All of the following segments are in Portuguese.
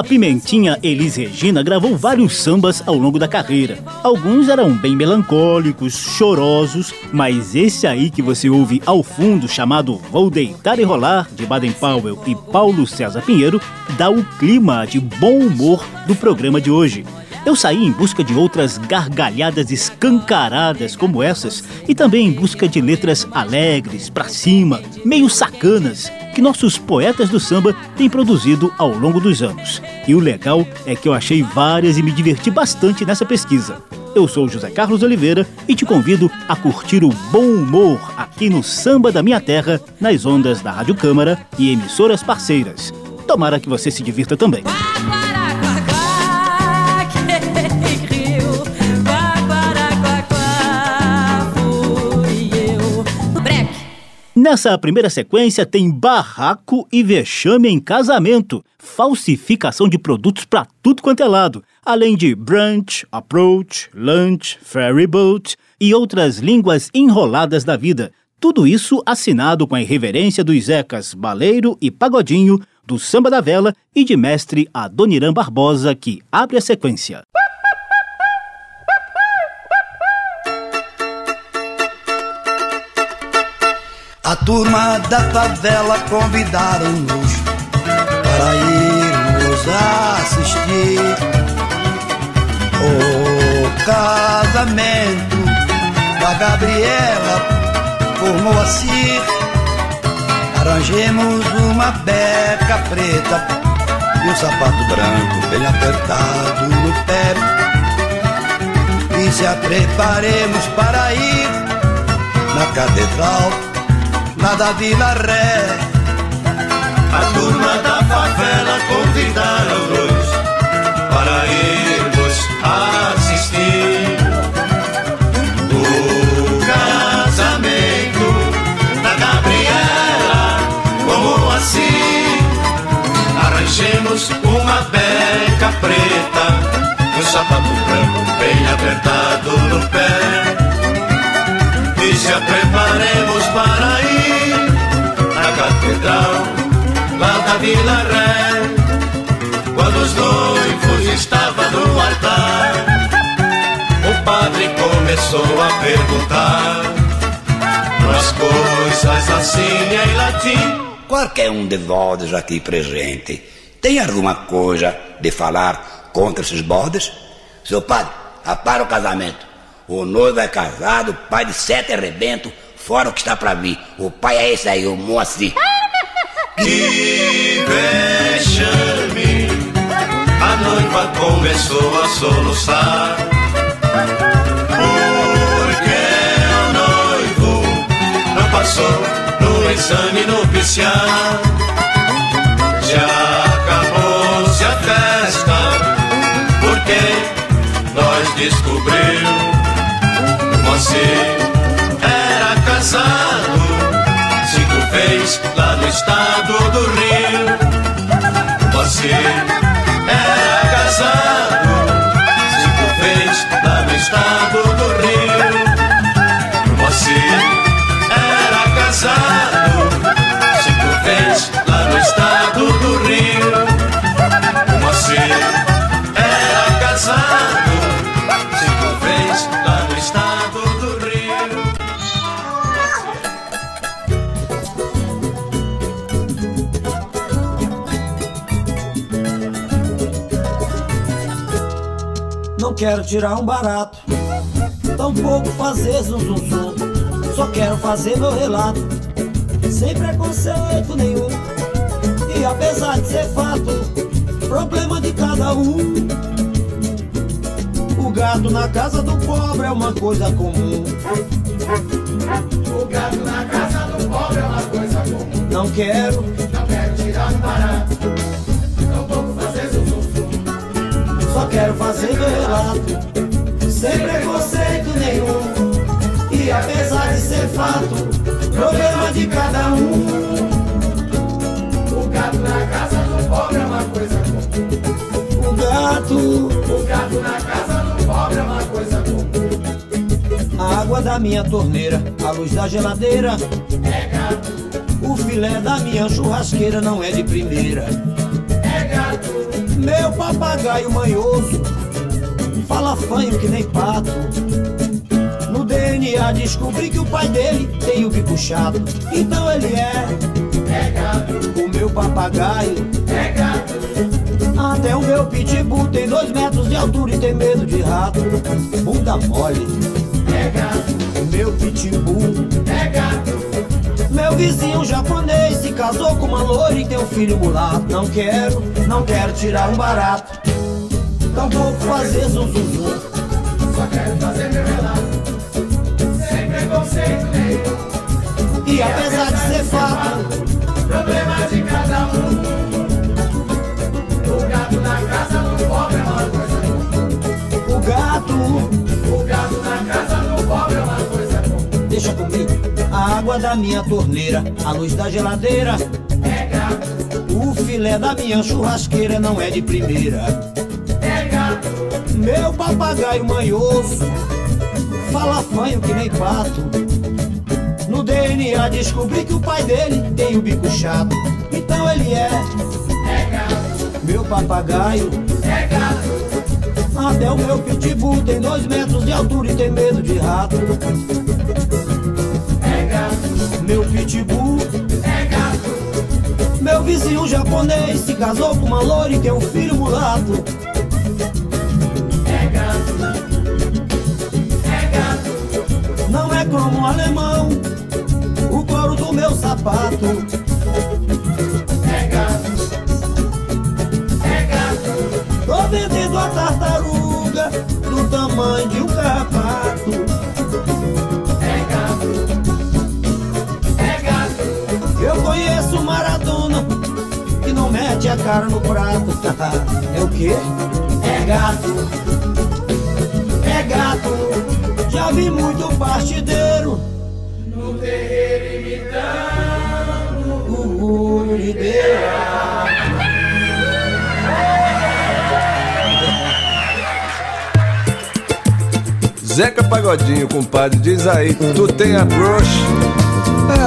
A Pimentinha Elis Regina gravou vários sambas ao longo da carreira. Alguns eram bem melancólicos, chorosos, mas esse aí que você ouve ao fundo, chamado Vou Deitar e Rolar, de Baden Powell e Paulo César Pinheiro, dá o clima de bom humor do programa de hoje. Eu saí em busca de outras gargalhadas escancaradas como essas e também em busca de letras alegres, pra cima, meio sacanas, que nossos poetas do samba têm produzido ao longo dos anos. E o legal é que eu achei várias e me diverti bastante nessa pesquisa. Eu sou José Carlos Oliveira e te convido a curtir o bom humor aqui no Samba da Minha Terra, nas ondas da Rádio Câmara e emissoras parceiras. Tomara que você se divirta também. Nessa primeira sequência tem barraco e vexame em casamento, falsificação de produtos para tudo quanto é lado, além de brunch, approach, lunch, ferry boat e outras línguas enroladas da vida. Tudo isso assinado com a irreverência dos Zecas Baleiro e Pagodinho, do Samba da Vela e de mestre Adoniran Barbosa, que abre a sequência. A turma da favela convidaram-nos para irmos assistir o casamento da Gabriela por Moacir. Arranjemos uma beca preta e um sapato branco bem apertado no pé. E se preparemos para ir na catedral lá da Vila Ré. A turma da favela convidaram-nos para irmos assistir o casamento da Gabriela. Como assim? Arranjemos uma beca preta, um sapato branco bem apertado no pé e se preparemos Vila Ré. Quando os noivos estavam no altar, o padre começou a perguntar umas coisas assim em latim. Qualquer um de vós aqui presente tem alguma coisa de falar contra esses bodes? Seu padre, apara o casamento. O noivo é casado, pai de sete arrebentos, fora o que está para vir. O pai é esse aí, o Moacir. Que vexame, a noiva começou a soluçar. Porque o noivo não passou no exame nupcial. Já acabou-se a festa, porque nós descobrimos você Você quero tirar um barato, tampouco fazer zum zum zum. Só quero fazer meu relato, sem preconceito nenhum. E apesar de ser fato, problema de cada um. O gato na casa do pobre é uma coisa comum. O gato na casa do pobre é uma coisa comum. Não quero, Não quero tirar um barato, fazer meu relato, sem preconceito nenhum. E apesar de ser fato, problema de cada um. O gato na casa do pobre é uma coisa comum. O gato, O gato na casa do pobre é uma coisa comum. a água da minha torneira, a luz da geladeira. É gato, O filé da minha churrasqueira não é de primeira. é gato, Meu papagaio manhoso fala fanho que nem pato. No DNA descobri que o pai dele tem o bico chato. Então ele é é gato, o meu papagaio. é gato, Até o meu pitbull tem dois metros de altura e tem medo de rato. Bunda mole, é gato, o meu pitbull. é gato, Meu vizinho japonês se casou com uma loira e tem um filho mulato. Não quero, não quero tirar um barato. Tampouco fazer zum zum zum. só quero fazer meu relato. Sem preconceito nenhum. E apesar de ser fato, Problema de da minha torneira, a luz da geladeira. Gato, O filé da minha churrasqueira não é de primeira. gato, Meu papagaio manhoso fala fanho que nem pato. No DNA descobri que o pai dele tem o bico chato. Então ele é gato, meu papagaio. Até o meu pitbull tem dois metros de altura e tem medo de rato. Meu pitbull, é gato, meu vizinho japonês se casou com uma loira e tem um filho mulato. é gato, é gato, Não é como um alemão, o couro do meu sapato. A cara no prato. é o quê? É gato. É gato. Já vi muito partideiro no terreiro imitando. o Gurideira. Zeca Pagodinho, compadre, diz aí, tu tem a brush?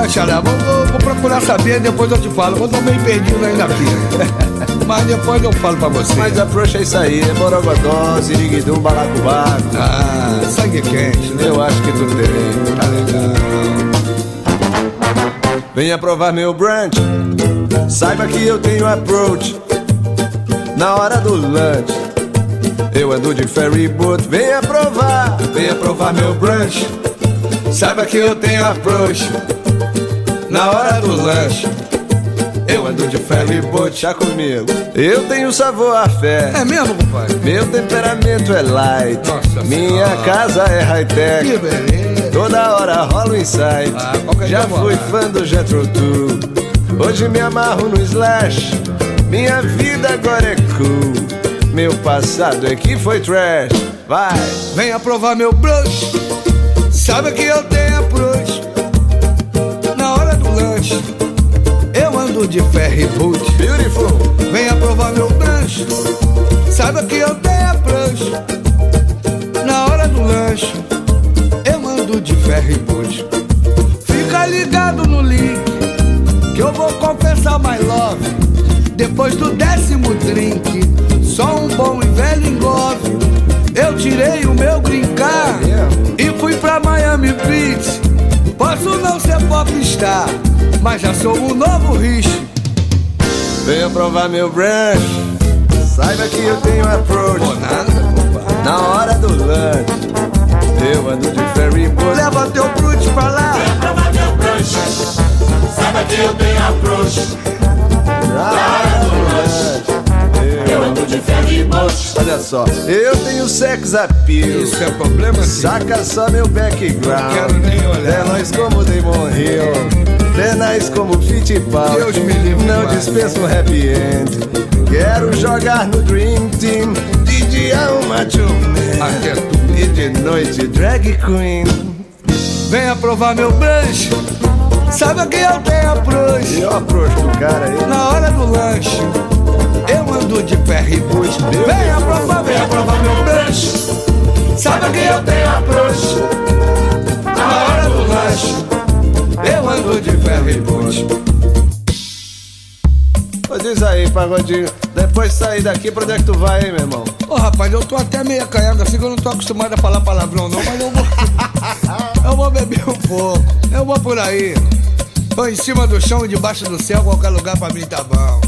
Xará, vou, vou- vou procurar saber, depois eu te falo. Eu tô meio perdido ainda aqui. Mas depois eu falo pra você. Mas a brush é isso aí, é borogodó, ziriguidum, balacobaco. Ah, sangue quente, né? Eu acho que tu tem. Tá legal. Venha provar meu brunch. Saiba que eu tenho approach. Na hora do lunch, eu ando de ferry boat. Venha provar, venha provar meu brunch. Saiba que eu tenho approach. Na hora do lanche, eu ando de ferry boat. Chá comigo. Eu tenho sabor a fé. É mesmo, compadre? Meu temperamento é light. Nossa Minha Senhora. casa é Que high-tech. beleza. Toda hora rola um insight. Ah, qualquer Já fui fã do Jetro. Hoje me amarro no Slash. Minha vida agora é cool. Meu passado é que foi trash. Vai! Venha provar meu brush. Sabe que eu tenho lanche, eu ando de ferry boot. Beautiful! Venha provar meu brush. Saiba que eu tenho approach. Na hora do lanche, eu ando de ferry boot. Fica ligado no link, que eu vou confessar my love. Depois do décimo drink, só um bom e velho engove. Eu tirei o meu brincar e fui pra Miami Beach. Posso não ser popstar, mas já sou um novo rich. Venha provar meu brunch. Saiba que eu tenho approach. Na hora do lunch, eu ando de ferry boat. Leva teu brute pra lá. Prova meu brush. Saiba que eu tenho approach. Na hora do lunch, Eu ando de ferry boat. Olha só, eu tenho sex appeal. Isso é problema, sim. Saca só meu background. Não quero nem olhar. É nós como Damon Hill. Penais como Fittipaldi. Deus me livre, Não dispenso um happy end. Quero jogar no Dream Team. De dia uma tu. E de noite drag queen. Venha provar meu brunch. Sabe que eu tenho approach. E ó, approach do cara aí. Na hora do lanche, eu ando de ferro e bus. Venha provar, venha provar meu brunch. Sabe que eu tenho do lanche, eu ando de ferro e. Ô, diz aí, pagodinho. Depois de sair daqui, pra onde é que tu vai, hein, meu irmão? Ô rapaz, eu tô até meio acanhado assim que eu não tô acostumado a falar palavrão não, mas eu vou. eu vou beber um pouco. Eu vou por aí. Tô em cima do chão, debaixo do céu, qualquer lugar pra mim tá bom.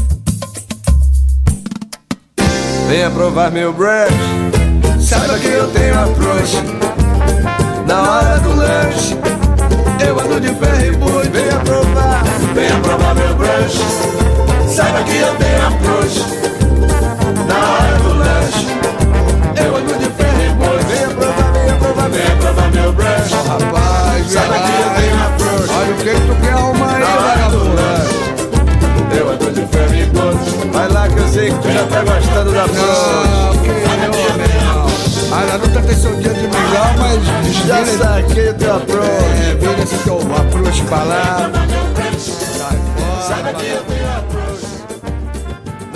Venha provar meu brunch. Saiba que eu tenho approach. Na hora do lanche, eu ando de ferro e bus. Venha provar. Venha provar meu brunch. Saiba que eu tenho approach. Na hora do lanche, eu ando de ferro e bus. Venha provar, venha provar, Venha provar meu brunch. Rapaz, Saiba que eu tenho approach. Olha o que tu quer arrumar aí, Na hora do vagabundo. Eu ando de ferro e bus. Vai lá que eu sei que tu já tá gostando da. Não, que não. A Naruto tem seu dia de mingau, mas Já vira- saquei o teu approach. É, vira esse teu approach pra lá. Sai fora.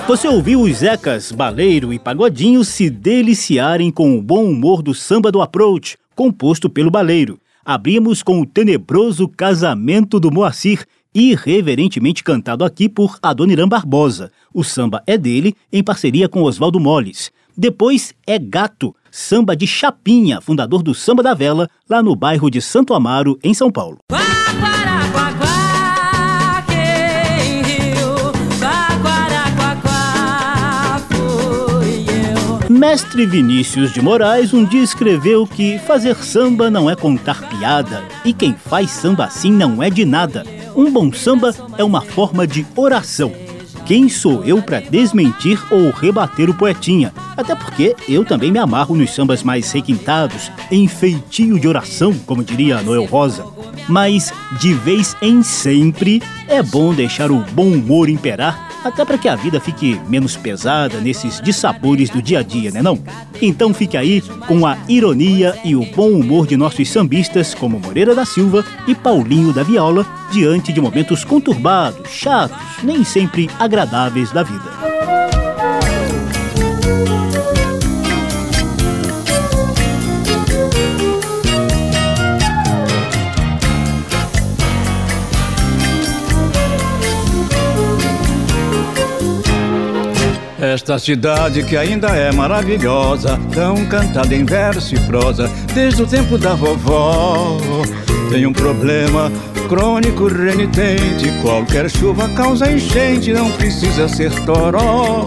Você ouviu os Zecas, Baleiro e Pagodinho se deliciarem com o bom humor do samba do Approach, composto pelo Baleiro. Abrimos com o tenebroso Casamento do Moacir, irreverentemente cantado aqui por Adoniran Barbosa. O samba é dele, em parceria com Oswaldo Molles. Depois é Gato, samba de Chapinha, fundador do Samba da Vela, lá no bairro de Santo Amaro, em São Paulo. Mestre Vinícius de Moraes um dia escreveu que fazer samba não é contar piada e quem faz samba assim não é de nada. Um bom samba é uma forma de oração. Quem sou eu para desmentir ou rebater o poetinha? Até porque eu também me amarro nos sambas mais requintados, em feitio de oração, como diria Noel Rosa. Mas, de vez em sempre, é bom deixar o bom humor imperar até para que a vida fique menos pesada nesses dissabores do dia a dia, né não? Então fique aí com a ironia e o bom humor de nossos sambistas como Moreira da Silva e Paulinho da Viola diante de momentos conturbados, chatos, nem sempre agradáveis da vida. Esta cidade que ainda é maravilhosa, tão cantada em verso e prosa, desde o tempo da vovó. Tem um problema crônico renitente, qualquer chuva causa enchente, não precisa ser toró.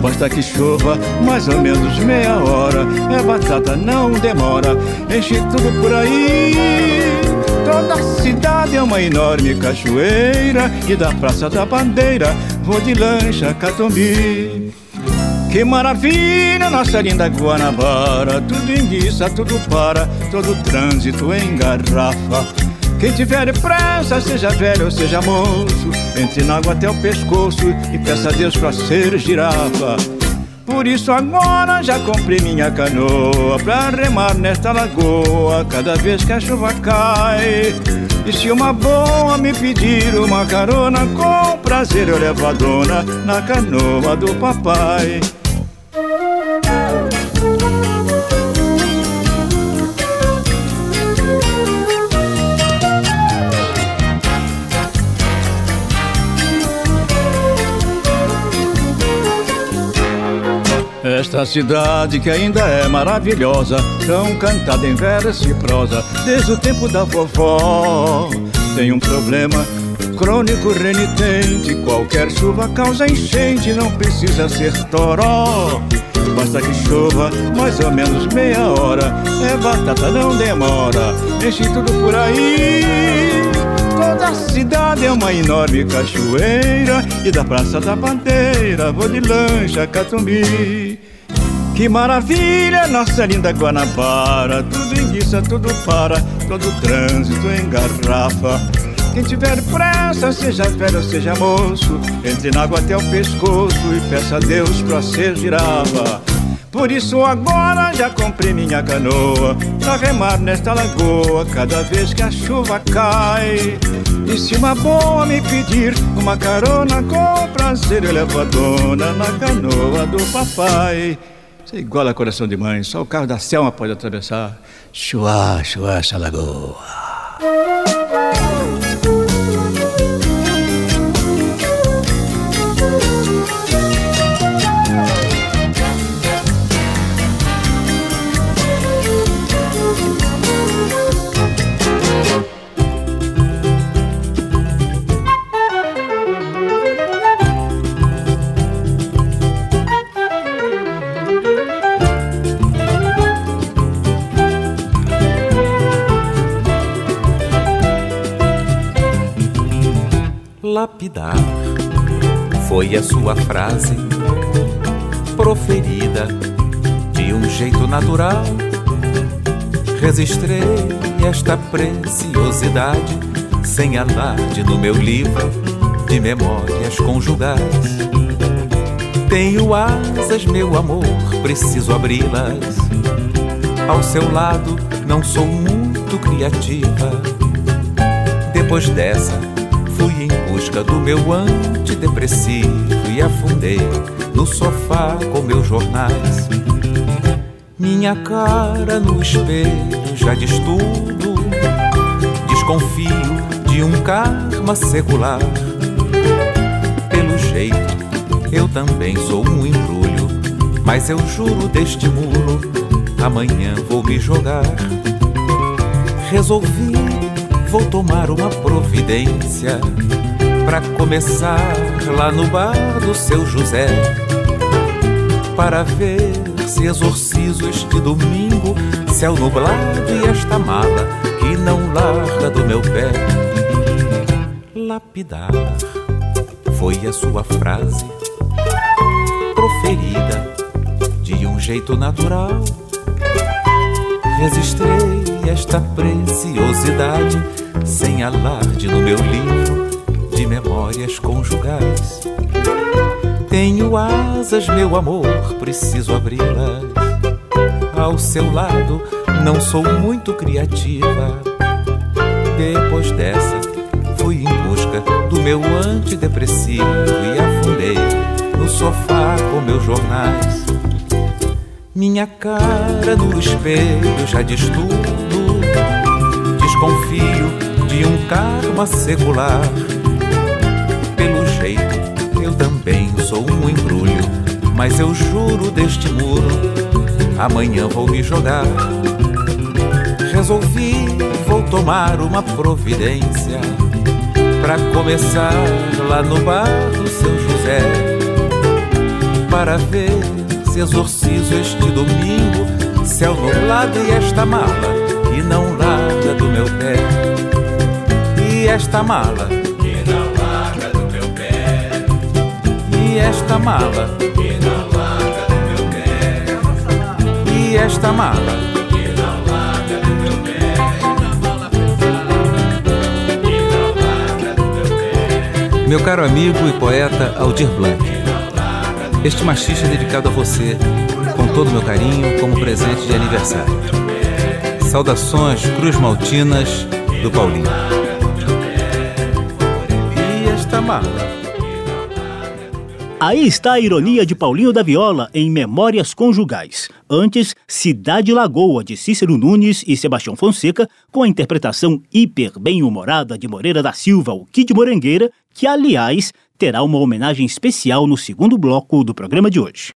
Basta que chova mais ou menos meia hora, é batata, não demora, enche tudo por aí. Toda a cidade é uma enorme cachoeira E da Praça da Bandeira vou de lancha Catumbi Que maravilha, nossa linda Guanabara. Tudo enguiça, tudo para, todo trânsito engarrafa quem tiver pressa, seja velho ou seja moço Entre na água até o pescoço E peça a Deus pra ser girafa por isso agora já comprei minha canoa Pra remar nesta lagoa. Cada vez que a chuva cai E se uma boa me pedir uma carona Com prazer eu levo a dona na canoa do papai Esta cidade que ainda é maravilhosa, tão cantada em verso e prosa, desde o tempo da vovó. Tem um problema crônico renitente, qualquer chuva causa enchente, não precisa ser toró. Basta que chova mais ou menos meia hora, é batata, não demora, enche tudo por aí. Toda a cidade é uma enorme cachoeira E da Praça da Bandeira vou de lancha Catumbi Que maravilha, nossa linda Guanabara. Tudo enguiça, tudo para, todo trânsito engarrafa Quem tiver pressa, seja velho ou seja moço, entre na água até o pescoço e peça a Deus pra ser girafa. Por isso agora já comprei minha canoa Pra remar nesta lagoa cada vez que a chuva cai. E se uma boa me pedir uma carona com prazer Eu levo a dona na canoa do papai É igual a coração de mãe, só o carro da Selma pode atravessar Chua, chua, essa lagoa lapidar foi a sua frase proferida de um jeito natural. Registrei esta preciosidade sem alarde no meu livro de memórias conjugais. Tenho asas, meu amor, preciso abri-las. Ao seu lado, não sou muito criativa. Depois dessa, busca do meu antidepressivo e afundei no sofá com meus jornais. Minha cara no espelho já diz tudo. Desconfio de um karma secular. Pelo jeito, eu também sou um embrulho. Mas eu juro deste muro, amanhã vou me jogar. Resolvi vou tomar uma providência para começar lá no bar do seu José para ver se exorcizo este domingo céu nublado e esta mala que não larga do meu pé lapidar foi a sua frase proferida de um jeito natural. Registrei esta preciosidade sem alarde no meu livro de memórias conjugais. Tenho asas, meu amor, preciso abri-las. Ao seu lado, não sou muito criativa. Depois dessa, fui em busca do meu antidepressivo e afundei no sofá com meus jornais. Minha cara no espelho já diz tudo. Desconfio de um karma secular. Eu também sou um embrulho. Mas eu juro deste muro, amanhã vou me jogar. Resolvi, vou tomar uma providência. Pra começar lá no bar do seu José. Para ver se exorcizo este domingo, céu nublado e esta mala que não larga do meu pé. E esta mala E esta mala que não larga do meu pé. E esta mala que não larga do meu pé. Meu caro amigo e poeta Aldir Blanc, este machista é dedicado a você, com todo o meu carinho, como presente de aniversário. Saudações Cruz Maltinas do Paulinho. Aí está a ironia de Paulinho da Viola em Memórias Conjugais. Antes, Cidade Lagoa, de Cícero Nunes e Sebastião Fonseca, com a interpretação hiper bem-humorada de Moreira da Silva, o Kid Morangueira, que, aliás, terá uma homenagem especial no segundo bloco do programa de hoje.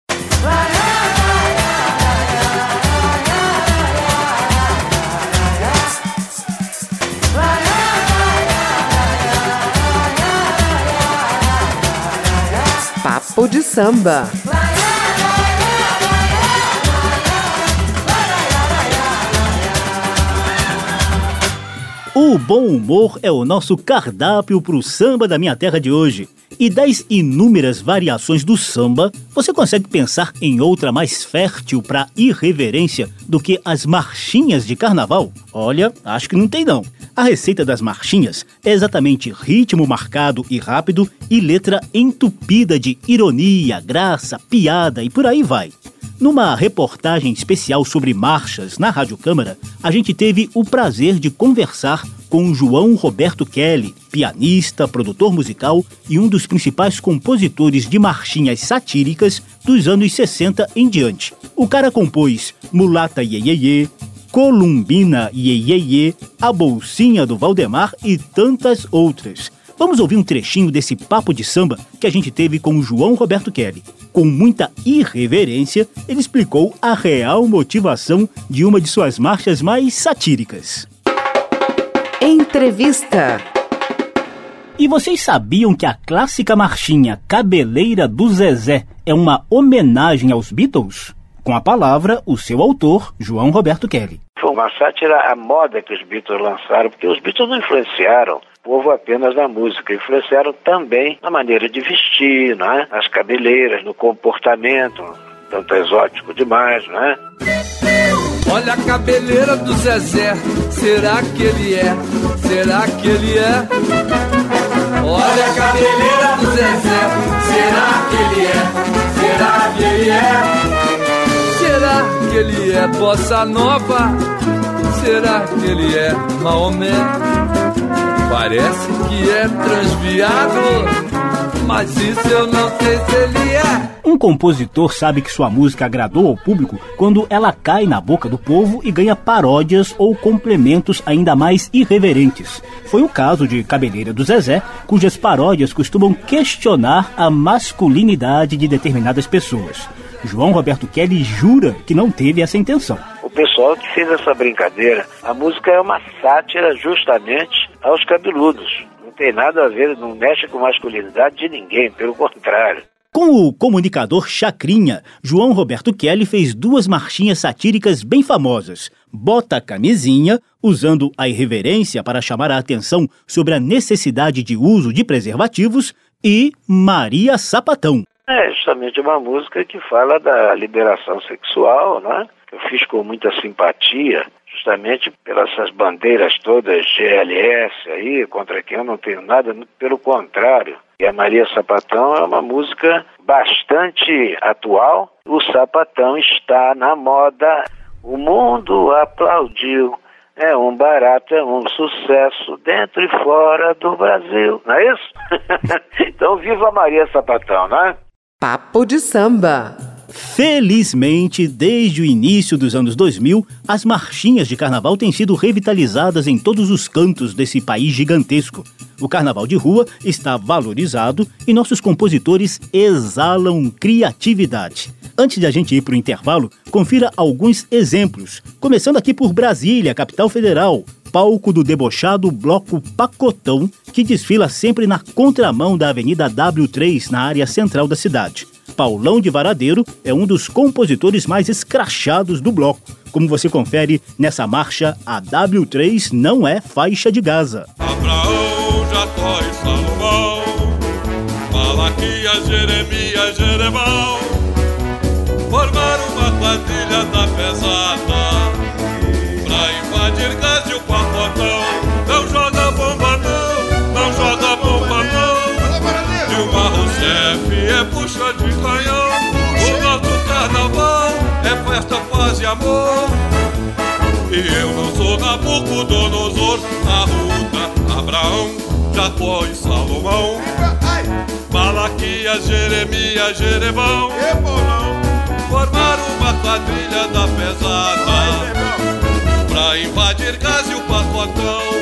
Papo de samba. O bom humor é o nosso cardápio para o samba da minha terra de hoje. E das inúmeras variações do samba, você consegue pensar em outra mais fértil para irreverência do que as marchinhas de carnaval? Olha, acho que não tem não. A receita das marchinhas é exatamente ritmo marcado e rápido e letra entupida de ironia, graça, piada e por aí vai. Numa reportagem especial sobre marchas na Rádio Câmara, a gente teve o prazer de conversar com João Roberto Kelly, pianista, produtor musical e um dos principais compositores de marchinhas satíricas dos anos 60 em diante. O cara compôs Mulata Iê, Columbina Iê, A Bolsinha do Valdemar e tantas outras. Vamos ouvir um trechinho desse papo de samba que a gente teve com o João Roberto Kelly. Com muita irreverência, ele explicou a real motivação de uma de suas marchas mais satíricas. Entrevista. E vocês sabiam que a clássica marchinha Cabeleira do Zezé é uma homenagem aos Beatles? Com a palavra, o seu autor, João Roberto Kelly. Foi uma sátira à moda que os Beatles lançaram, porque os Beatles não influenciaram o povo apenas na música, influenciaram também na maneira de vestir, não é? nas cabeleiras, no comportamento, tanto exótico demais, não é? Olha a cabeleira do Zezé, será que ele é? Será que ele é? Olha a cabeleira do Zezé, será que ele é? Será que ele é? Que ele é bossa nova? Será que ele é Maomé? Parece que é transviado, mas isso eu não sei se ele é. Um compositor sabe que sua música agradou ao público quando ela cai na boca do povo e ganha paródias ou complementos ainda mais irreverentes. Foi o caso de Cabeleira do Zezé, cujas paródias costumam questionar a masculinidade de determinadas pessoas. João Roberto Kelly jura que não teve essa intenção. O pessoal que fez essa brincadeira, a música é uma sátira justamente aos cabeludos. Não tem nada a ver, não mexe com masculinidade de ninguém, pelo contrário. Com o comunicador Chacrinha, João Roberto Kelly fez duas marchinhas satíricas bem famosas. Bota a camisinha, usando a irreverência para chamar a atenção sobre a necessidade de uso de preservativos, e Maria Sapatão. É justamente uma música que fala da liberação sexual, né? Eu fiz com muita simpatia, justamente pelas essas bandeiras todas GLS aí, contra quem eu não tenho nada, pelo contrário. E a Maria Sapatão é uma música bastante atual. O sapatão está na moda, o mundo aplaudiu. É um barato, é um sucesso dentro e fora do Brasil, não é isso? então viva Maria Sapatão, né? Papo de samba. Felizmente, desde o início dos anos 2000, as marchinhas de carnaval têm sido revitalizadas em todos os cantos desse país gigantesco. O carnaval de rua está valorizado e nossos compositores exalam criatividade. Antes de a gente ir para o intervalo, confira alguns exemplos. Começando aqui por Brasília, capital federal, palco do debochado Bloco Pacotão, que desfila sempre na contramão da Avenida W3, na área central da cidade. Paulão de Varadeiro é um dos compositores mais escrachados do bloco, como você confere nessa marcha A W3 não é faixa de Gaza. Abraão, Jacó e Salomão, Malaquias, Jeremias, Jeremão, amor. E eu não sou Nabucodonosor, Arruda, Abraão, Jacó e Salomão. Malaquias, Jeremias, Jeremão. Formaram uma quadrilha da pesada pra invadir Gaza e o pacotão.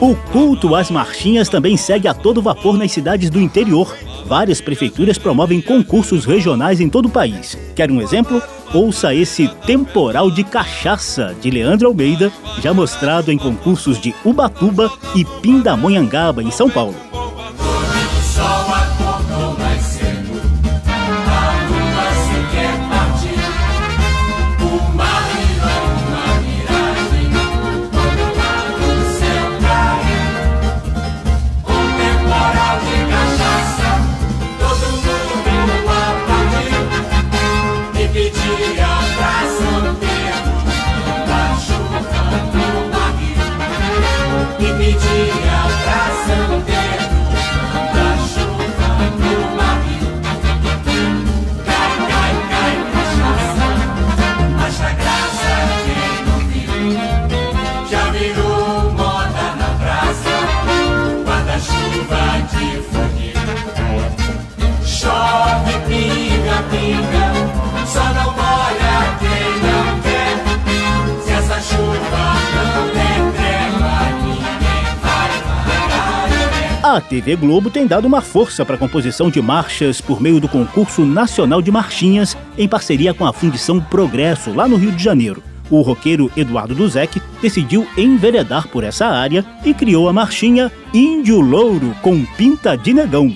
O culto às marchinhas também segue a todo vapor nas cidades do interior. Várias prefeituras promovem concursos regionais em todo o país. Quer um exemplo? Ouça esse Temporal de Cachaça, de Leandro Almeida, já mostrado em concursos de Ubatuba e Pindamonhangaba, em São Paulo. A TV Globo tem dado uma força para a composição de marchas por meio do concurso nacional de marchinhas em parceria com a Fundição Progresso, lá no Rio de Janeiro. O roqueiro Eduardo Duzek decidiu enveredar por essa área e criou a marchinha Índio Louro com Pinta de Negão.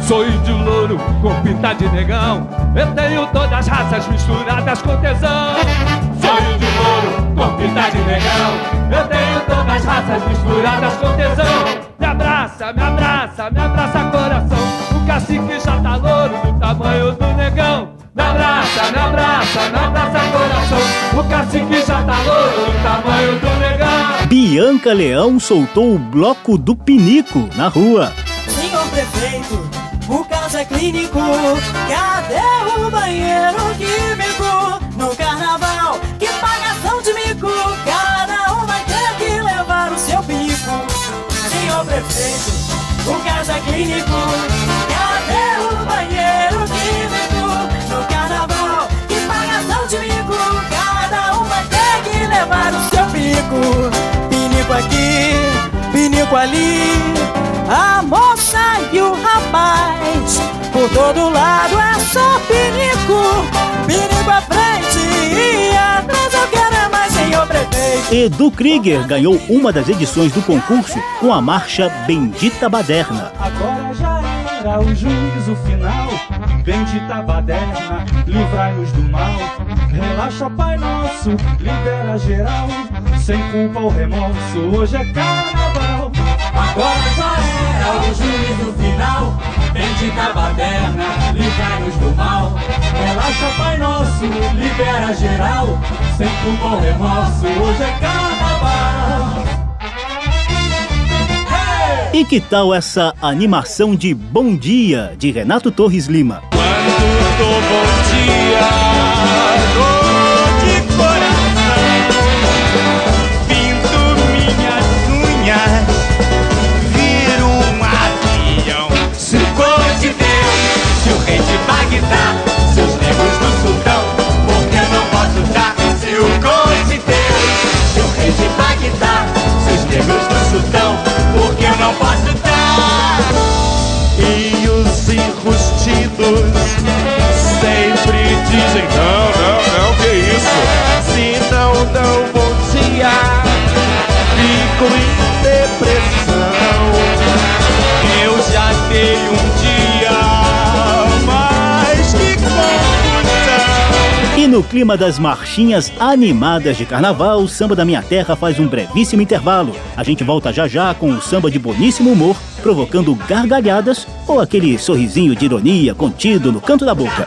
Sou índio louro com pinta de negão. Eu tenho todas as raças misturadas com tesão. Sou índio louro com pinta de negão. Eu tenho todas as raças misturadas com tesão. Me abraça, me abraça, me abraça coração. O cacique já tá louro do tamanho do negão. Me abraça, me abraça, me abraça coração. O cacique já tá louro do tamanho do negão. Bianca Leão soltou o bloco do Pinico na rua. Senhor prefeito, o caso é clínico. Cadê o banheiro químico? No carnaval, que pagação de mico. Prefeito, o caso é clínico. Cadê o banheiro químico? No carnaval, que pagação de mico. Cada um vai ter que levar o seu pico. Pinico aqui, pinico ali. A moça e o rapaz, por todo lado é só pinico. Pinico à frente e atrás eu quero Edu Krieger ganhou uma das edições do concurso com a marcha Bendita Baderna. Agora já era o juízo final. Bendita baderna, livrai-nos do mal. Relaxa, Pai Nosso, libera geral. Sem culpa ou remorso, hoje é carnaval. Agora já era o juízo final. Bendita baderna, livrai-nos do mal. Relaxa, Pai Nosso, libera geral. Sem culpa ou remorso, hoje é carnaval. E que tal essa animação de Bom Dia de Renato Torres Lima? Quando bom dia, do sultão, porque eu não posso dar? E os enrustidos sempre dizem não, não, não, que isso? Se não dão bom dia, fico em no clima das marchinhas animadas de carnaval, o Samba da Minha Terra faz um brevíssimo intervalo. A gente volta já já com o samba de boníssimo humor, provocando gargalhadas ou aquele sorrisinho de ironia contido no canto da boca.